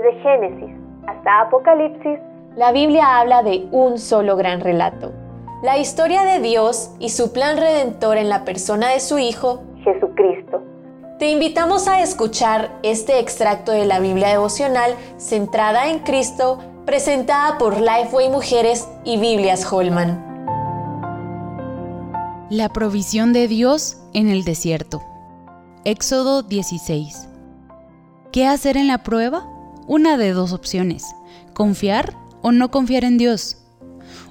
Desde Génesis hasta Apocalipsis, la Biblia habla de un solo gran relato. La historia de Dios y su plan redentor en la persona de su Hijo, Jesucristo. Te invitamos a escuchar este extracto de la Biblia devocional centrada en Cristo, presentada por Lifeway Mujeres y Biblias Holman. La provisión de Dios en el desierto. Éxodo 16. ¿Qué hacer en la prueba? Una de dos opciones, confiar o no confiar en Dios.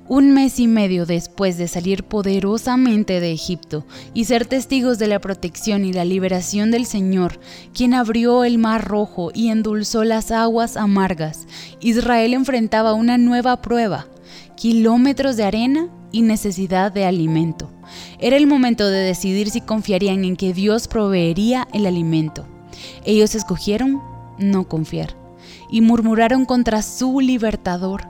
Un mes y medio después de salir poderosamente de Egipto y ser testigos de la protección y la liberación del Señor, quien abrió el mar rojo y endulzó las aguas amargas, Israel enfrentaba una nueva prueba, kilómetros de arena y necesidad de alimento. Era el momento de decidir si confiarían en que Dios proveería el alimento. Ellos escogieron no confiar y murmuraron contra su libertador.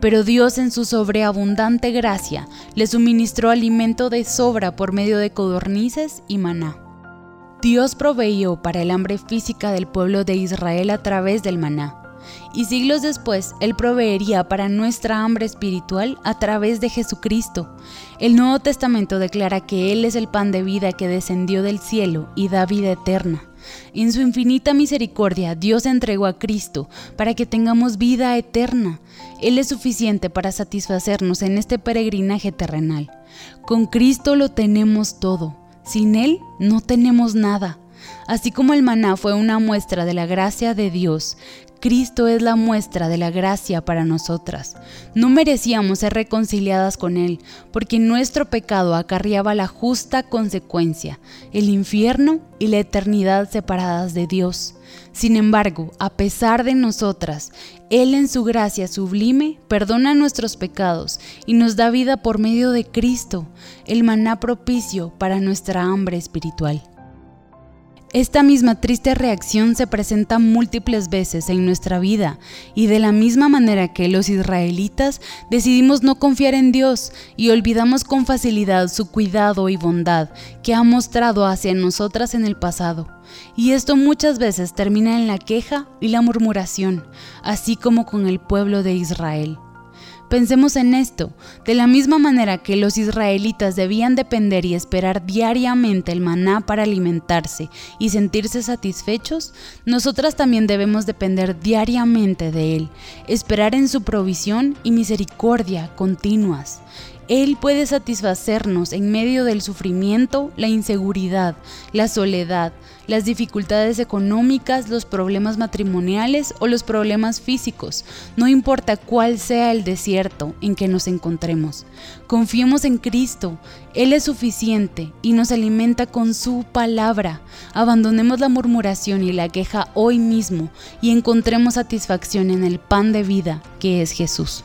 Pero Dios en su sobreabundante gracia les suministró alimento de sobra por medio de codornices y maná. Dios proveyó para el hambre física del pueblo de Israel a través del maná y siglos después Él proveería para nuestra hambre espiritual a través de Jesucristo. El Nuevo Testamento declara que Él es el pan de vida que descendió del cielo y da vida eterna. En su infinita misericordia, Dios entregó a Cristo para que tengamos vida eterna. Él es suficiente para satisfacernos en este peregrinaje terrenal. Con Cristo lo tenemos todo. Sin Él no tenemos nada. Así como el maná fue una muestra de la gracia de Dios, Cristo es la muestra de la gracia para nosotras. No merecíamos ser reconciliadas con Él, porque nuestro pecado acarreaba la justa consecuencia, el infierno y la eternidad separadas de Dios. Sin embargo, a pesar de nosotras, Él en su gracia sublime perdona nuestros pecados y nos da vida por medio de Cristo, el maná propicio para nuestra hambre espiritual. Esta misma triste reacción se presenta múltiples veces en nuestra vida y de la misma manera que los israelitas decidimos no confiar en Dios y olvidamos con facilidad su cuidado y bondad que ha mostrado hacia nosotras en el pasado. Y esto muchas veces termina en la queja y la murmuración, así como con el pueblo de Israel. Pensemos en esto, de la misma manera que los israelitas debían depender y esperar diariamente el maná para alimentarse y sentirse satisfechos, nosotras también debemos depender diariamente de Él, esperar en su provisión y misericordia continuas. Él puede satisfacernos en medio del sufrimiento, la inseguridad, la soledad, las dificultades económicas, los problemas matrimoniales o los problemas físicos, no importa cuál sea el desierto en que nos encontremos. Confiemos en Cristo, Él es suficiente y nos alimenta con su palabra. Abandonemos la murmuración y la queja hoy mismo y encontremos satisfacción en el pan de vida que es Jesús.